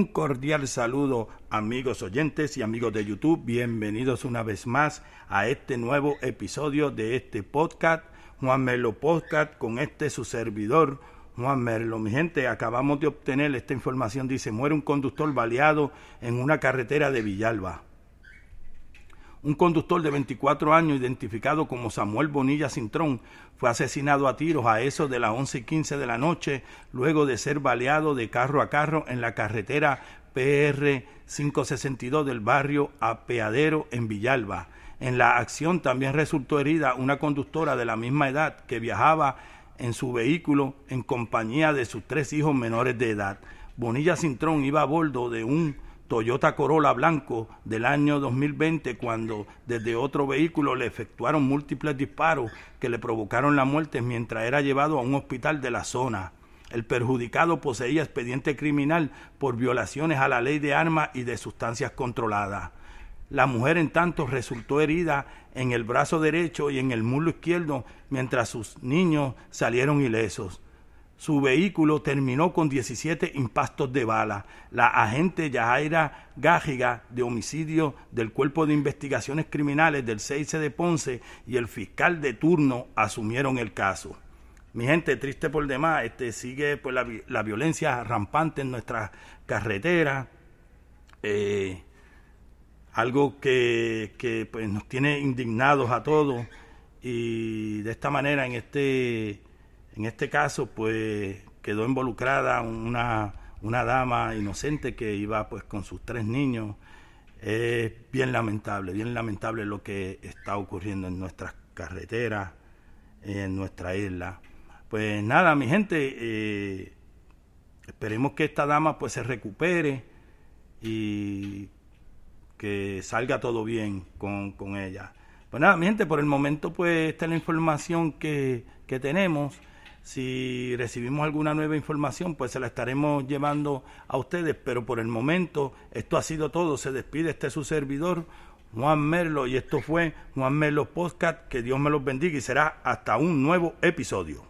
Un cordial saludo amigos oyentes y amigos de YouTube. Bienvenidos una vez más a este nuevo episodio de este podcast, Juan Merlo Podcast, con este su servidor, Juan Merlo. Mi gente, acabamos de obtener esta información. Dice, muere un conductor baleado en una carretera de Villalba. Un conductor de 24 años, identificado como Samuel Bonilla Cintrón, fue asesinado a tiros a eso de las 11 y 15 de la noche, luego de ser baleado de carro a carro en la carretera PR 562 del barrio Apeadero en Villalba. En la acción también resultó herida una conductora de la misma edad que viajaba en su vehículo en compañía de sus tres hijos menores de edad. Bonilla Cintrón iba a bordo de un Toyota Corolla blanco del año 2020 cuando desde otro vehículo le efectuaron múltiples disparos que le provocaron la muerte mientras era llevado a un hospital de la zona. El perjudicado poseía expediente criminal por violaciones a la ley de armas y de sustancias controladas. La mujer en tanto resultó herida en el brazo derecho y en el muslo izquierdo mientras sus niños salieron ilesos. Su vehículo terminó con 17 impactos de bala. La agente Yajaira Gájiga de homicidio del Cuerpo de Investigaciones Criminales del 6 de Ponce y el fiscal de turno asumieron el caso. Mi gente, triste por demás, este, sigue pues, la, la violencia rampante en nuestras carreteras. Eh, algo que, que pues, nos tiene indignados a todos y de esta manera en este en este caso, pues quedó involucrada una, una dama inocente que iba pues con sus tres niños. Es bien lamentable, bien lamentable lo que está ocurriendo en nuestras carreteras, en nuestra isla. Pues nada, mi gente, eh, esperemos que esta dama pues se recupere y que salga todo bien con, con ella. Pues nada, mi gente, por el momento pues esta es la información que, que tenemos. Si recibimos alguna nueva información, pues se la estaremos llevando a ustedes, pero por el momento esto ha sido todo. Se despide este su servidor, Juan Merlo, y esto fue Juan Merlo Podcast. Que Dios me los bendiga y será hasta un nuevo episodio.